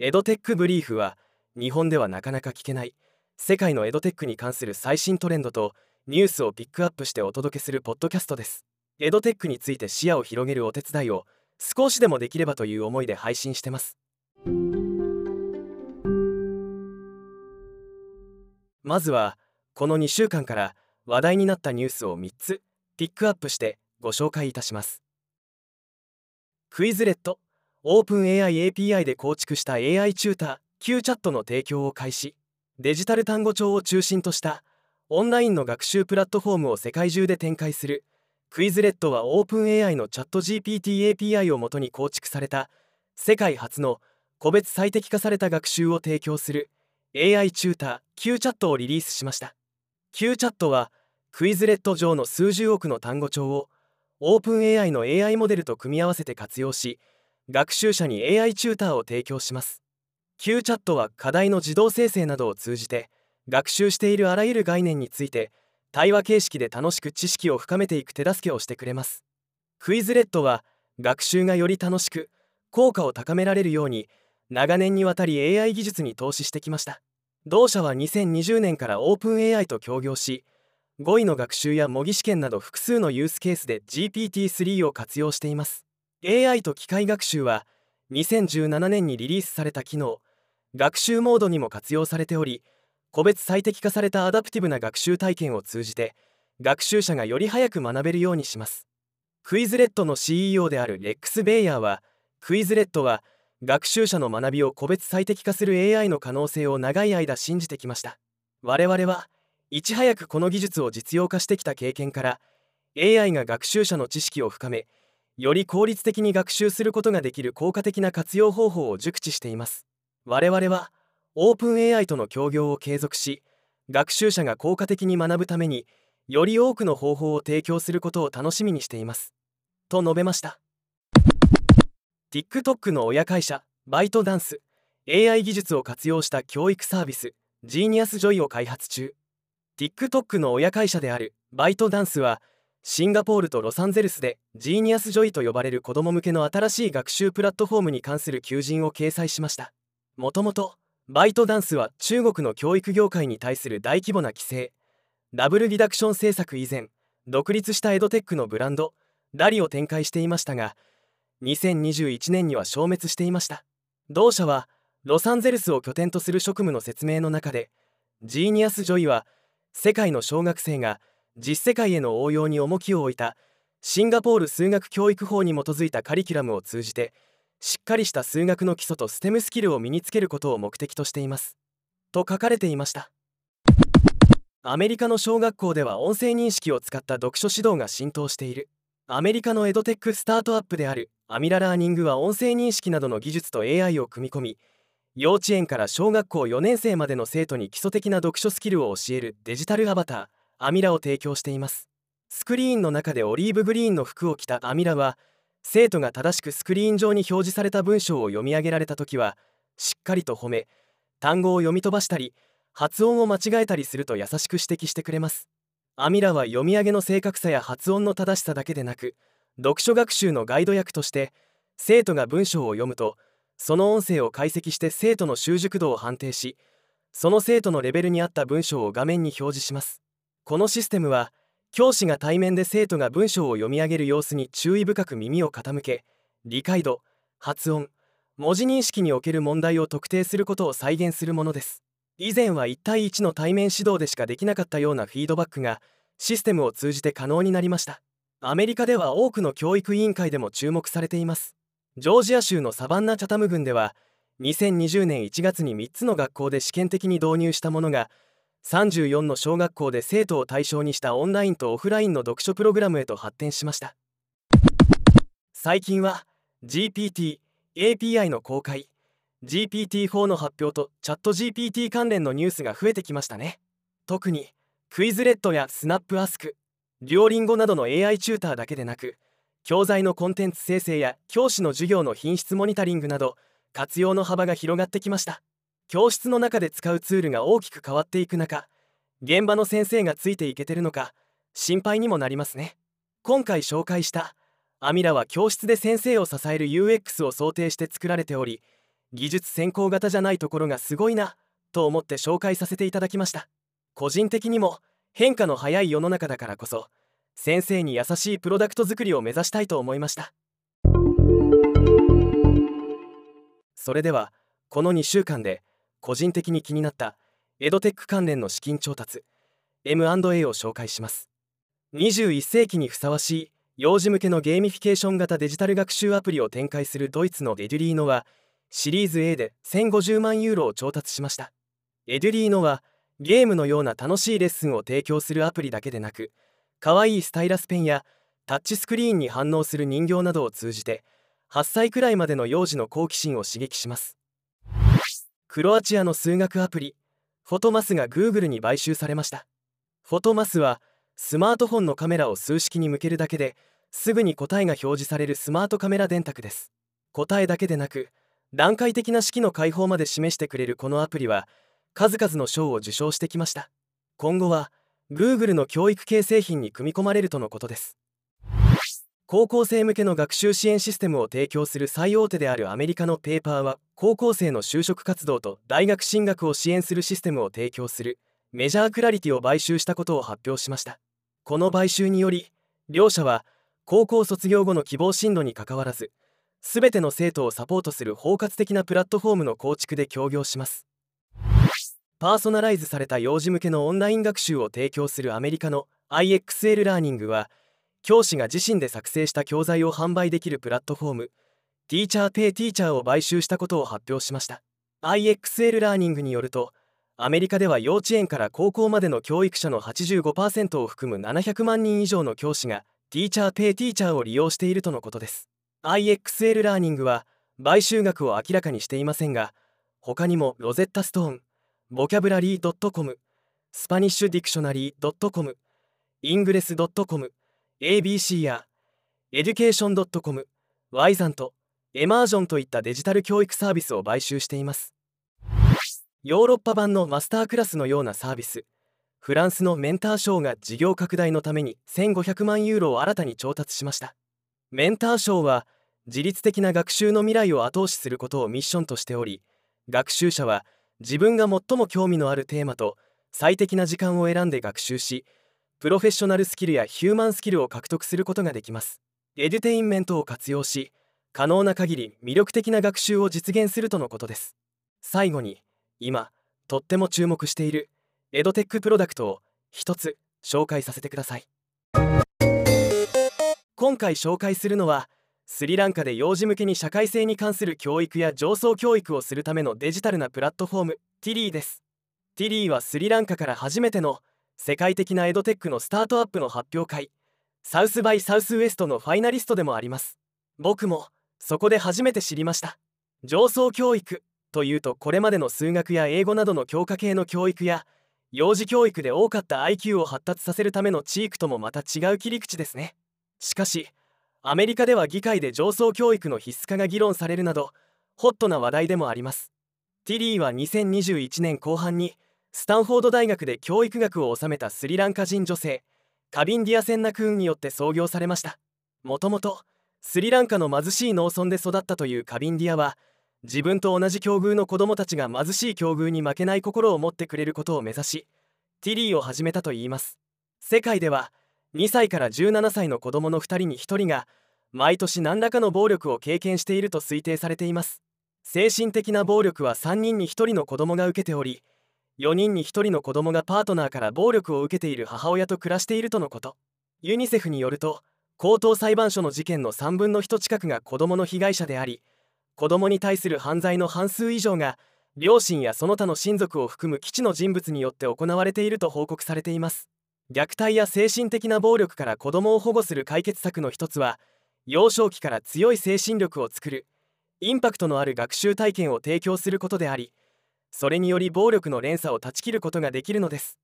エドテックブリーフは日本ではなかなか聞けない。世界のエドテックに関する最新トレンドとニュースをピックアップしてお届けするポッドキャストです。エドテックについて視野を広げるお手伝いを少しでもできればという思いで配信してます。まずはこの2週間から話題になったニュースを3つピックアップしてご紹介いたします。クイズレット。オープン AI API で構築した AI チューター Q チャットの提供を開始。デジタル単語帳を中心としたオンラインの学習プラットフォームを世界中で展開する。クイズレットはオープン AI のチャット GPT API をもとに構築された。世界初の個別最適化された学習を提供する AI チューター Q チャットをリリースしました。Q チャットはクイズレット上の数十億の単語帳をオープン AI の AI モデルと組み合わせて活用し学習者に AI チューターを提供します。Q チャットは課題の自動生成などを通じて学習しているあらゆる概念について対話形式で楽しく知識を深めていく手助けをしてくれます。クイズレッドは学習がより楽しく効果を高められるように長年にわたり AI 技術に投資してきました。同社は2020年からオープン AI と協業し語彙の学習や模擬試験など複数のユースケースで GPT-3 を活用しています。AI と機械学習は2017年にリリースされた機能学習モードにも活用されており個別最適化されたアダプティブな学習体験を通じて学習者がより早く学べるようにします。クイズレットの CEO であるレックス・ベイヤーはクイズレットは学習者の学びを個別最適化する AI の可能性を長い間信じてきました。我々はいち早くこの技術を実用化してきた経験から AI が学習者の知識を深めより効率的に学習することができる効果的な活用方法を熟知しています。我々はオープン AI との協業を継続し学習者が効果的に学ぶためにより多くの方法を提供することを楽しみにしています。と述べました。TikTok の親会社バイトダンス AI 技術を活用した教育サービス Genius Joy を開発中。TikTok の親会社であるバイトダンスはシンガポールとロサンゼルスで Genius Joy と呼ばれる子ども向けの新しい学習プラットフォームに関する求人を掲載しました。もともとバイトダンスは中国の教育業界に対する大規模な規制。 Double Reduction 政策以前独立したエドテックのブランド Dali を展開していましたが2021年には消滅していました。同社はロサンゼルスを拠点とする職務の説明の中で Genius Joy は世界の小学生が実世界への応用に重きを置いたシンガポール数学教育法に基づいたカリキュラムを通じてしっかりした数学の基礎と STEM スキルを身につけることを目的としています。と書かれていました。アメリカの小学校では音声認識を使った読書指導が浸透している。アメリカのエドテックスタートアップである Amira Learning は音声認識などの技術と AI を組み込み幼稚園から小学校4年生までの生徒に基礎的な読書スキルを教えるデジタルアバター。 Amira を提供しています。スクリーンの中でオリーブグリーンの服を着た Amira は生徒が正しくスクリーン上に表示された文章を読み上げられた時はしっかりと褒め単語を読み飛ばしたり発音を間違えたりすると優しく指摘してくれます。アミラは読み上げの正確さや発音の正しさだけでなく読書学習のガイド役として生徒が文章を読むとその音声を解析して生徒の習熟度を判定しその生徒のレベルに合った文章を画面に表示します。このシステムは教師が対面で生徒が文章を読み上げる様子に注意深く耳を傾け理解度発音文字認識における問題を特定することを再現するものです。以前は1対1の対面指導でしかできなかったようなフィードバックがシステムを通じて可能になりました。アメリカでは多くの教育委員会でも注目されています。ジョージア州のサバンナ・チャタム郡では2020年1月に3つの学校で試験的に導入したものが34の小学校で生徒を対象にしたオンラインとオフラインの読書プログラムへと発展しました。最近は GPT API の公開 GPT-4 の発表とチャット GPT 関連のニュースが増えてきましたね。特にクイズレッドやスナップアスクデュオリンゴなどの AI チューターだけでなく教材のコンテンツ生成や教師の授業の品質モニタリングなど活用の幅が広がってきました。教室の中で使うツールが大きく変わっていく中現場の先生がついていけてるのか心配にもなりますね。今回紹介したアミラは教室で先生を支える UX を想定して作られており技術先行型じゃないところがすごいなと思って紹介させていただきました。個人的にも変化の早い世の中だからこそ先生に優しいプロダクト作りを目指したいと思いました。それではこの2週間で個人的に気になったエドテック関連の資金調達 M&A を紹介します。21世紀にふさわしい幼児向けのゲーミフィケーション型デジタル学習アプリを展開するドイツの Edurino はシリーズ A で1050万ユーロを調達しました。 Edurino はゲームのような楽しいレッスンを提供するアプリだけでなく可愛いスタイラスペンやタッチスクリーンに反応する人形などを通じて8歳くらいまでの幼児の好奇心を刺激します。クロアチアの数学アプリフォトマスが Google に買収されました。フォトマスはスマートフォンのカメラを数式に向けるだけですぐに答えが表示されるスマートカメラ電卓です。答えだけでなく段階的な式の解放まで示してくれるこのアプリは数々の賞を受賞してきました。今後は Google の教育系製品に組み込まれるとのことです。高校生向けの学習支援システムを提供する最大手であるアメリカのペーパーは高校生の就職活動と大学進学を支援するシステムを提供するメジャークラリティを買収したことを発表しました。この買収により両社は高校卒業後の希望進路にかかわらず全ての生徒をサポートする包括的なプラットフォームの構築で協業します。パーソナライズされた幼児向けのオンライン学習を提供するアメリカの IXL ラーニングは教師が自身で作成した教材を販売できるプラットフォームティーチャーペイティーチャーを買収したことを発表しました。IXL ラーニングによるとアメリカでは幼稚園から高校までの教育者の85%を含む700万人以上の教師が Teacher Pay Teacher を利用しているとのことです。IXL ラーニングは買収額を明らかにしていませんが他にもロゼッタストーンボキャブラリー .com スパニッシュディクショナリー .com イングレス .com ABC やエデュケーション .com ワイザントエマージョンといったデジタル教育サービスを買収しています。ヨーロッパ版のマスタークラスのようなサービスフランスのメンター賞が事業拡大のために1500万ユーロを新たに調達しました。メンター賞は自律的な学習の未来を後押しすることをミッションとしており学習者は自分が最も興味のあるテーマと最適な時間を選んで学習しプロフェッショナルスキルやヒューマンスキルを獲得することができます。エデュテインメントを活用し可能な限り魅力的な学習を実現するとのことです。最後に今とっても注目しているエドテックプロダクトを一つ紹介させてください。今回紹介するのはスリランカで幼児向けに社会性に関する教育や情操教育をするためのデジタルなプラットフォーム Tilli です。 Tilli はスリランカから初めての世界的なエドテックのスタートアップの発表会。サウスバイサウスウエストのファイナリストでもあります。僕もそこで初めて知りました。上層教育というとこれまでの数学や英語などの教科系の教育や幼児教育で多かった IQ を発達させるためのチークともまた違う切り口ですね。しかしアメリカでは議会で上層教育の必須化が議論されるなどホットな話題でもあります。ティリーは2021年後半にスタンフォード大学で教育学を収めたスリランカ人女性カビンディア・センナクーンによって創業されました。もともとスリランカの貧しい農村で育ったというカビンディアは自分と同じ境遇の子供たちが貧しい境遇に負けない心を持ってくれることを目指しティリーを始めたといいます。世界では2歳から17歳の子供の2人に1人が毎年何らかの暴力を経験していると推定されています。精神的な暴力は3人に1人の子供が受けており4人に1人の子供がパートナーから暴力を受けている母親と暮らしているとのこと。ユニセフによると高等裁判所の事件の3分の1近くが子供の被害者であり子供に対する犯罪の半数以上が両親やその他の親族を含む基地の人物によって行われていると報告されています。虐待や精神的な暴力から子供を保護する解決策の一つは幼少期から強い精神力を作るインパクトのある学習体験を提供することでありそれにより暴力の連鎖を断ち切ることができるのです。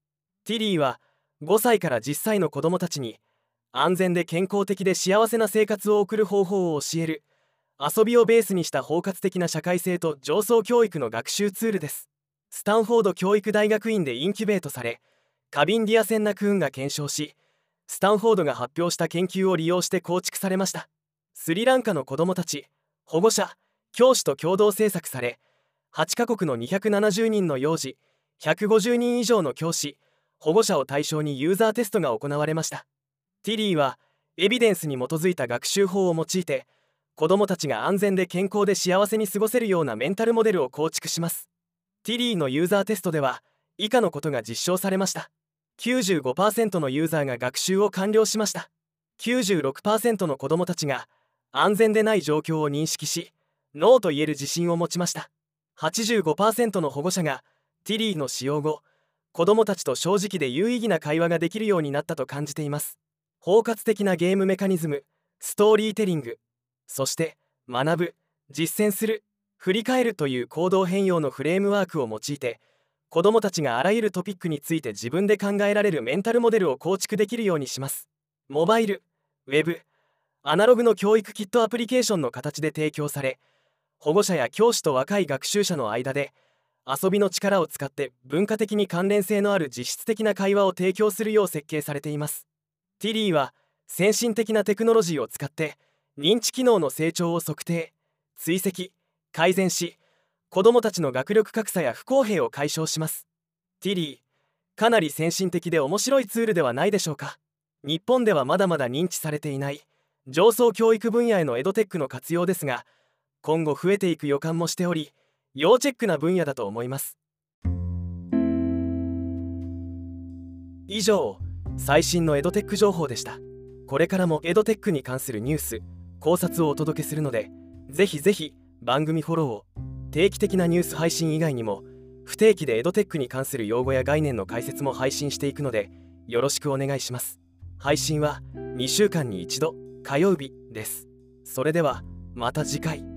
ティリーは5歳から10歳の子どもたちに安全で健康的で幸せな生活を送る方法を教える。遊びをベースにした包括的な社会性と上層教育の学習ツールです。スタンフォード教育大学院でインキュベートされカビンディアセンナクーンが検証しスタンフォードが発表した研究を利用して構築されました。スリランカの子どもたち保護者教師と共同制作され8カ国の270人の幼児150人以上の教師保護者を対象にユーザーテストが行われました。ティリーはエビデンスに基づいた学習法を用いて子どもたちが安全で健康で幸せに過ごせるようなメンタルモデルを構築します。ティリーのユーザーテストでは以下のことが実証されました。95%のユーザーが学習を完了しました。96%の子どもたちが安全でない状況を認識しノーと言える自信を持ちました。85%の保護者がティリーの使用後子どもたちと正直で有意義な会話ができるようになったと感じています。包括的なゲームメカニズムストーリーテリングそして学ぶ実践する振り返るという行動変容のフレームワークを用いて子どもたちがあらゆるトピックについて自分で考えられるメンタルモデルを構築できるようにします。モバイルウェブアナログの教育キットアプリケーションの形で提供され保護者や教師と若い学習者の間で遊びの力を使って文化的に関連性のある実質的な会話を提供するよう設計されています。ティリーは先進的なテクノロジーを使って認知機能の成長を測定追跡改善し子どもたちの学力格差や不公平を解消します。ティリーかなり先進的で面白いツールではないでしょうか。日本ではまだまだ認知されていない上層教育分野へのエドテックの活用ですが今後増えていく予感もしており要チェックな分野だと思います。以上最新のエドテック情報でした。これからもエドテックに関するニュース考察をお届けするのでぜひぜひ番組フォローを。定期的なニュース配信以外にも不定期でエドテックに関する用語や概念の解説も配信していくのでよろしくお願いします。配信は2週間に1度火曜日です。それではまた次回。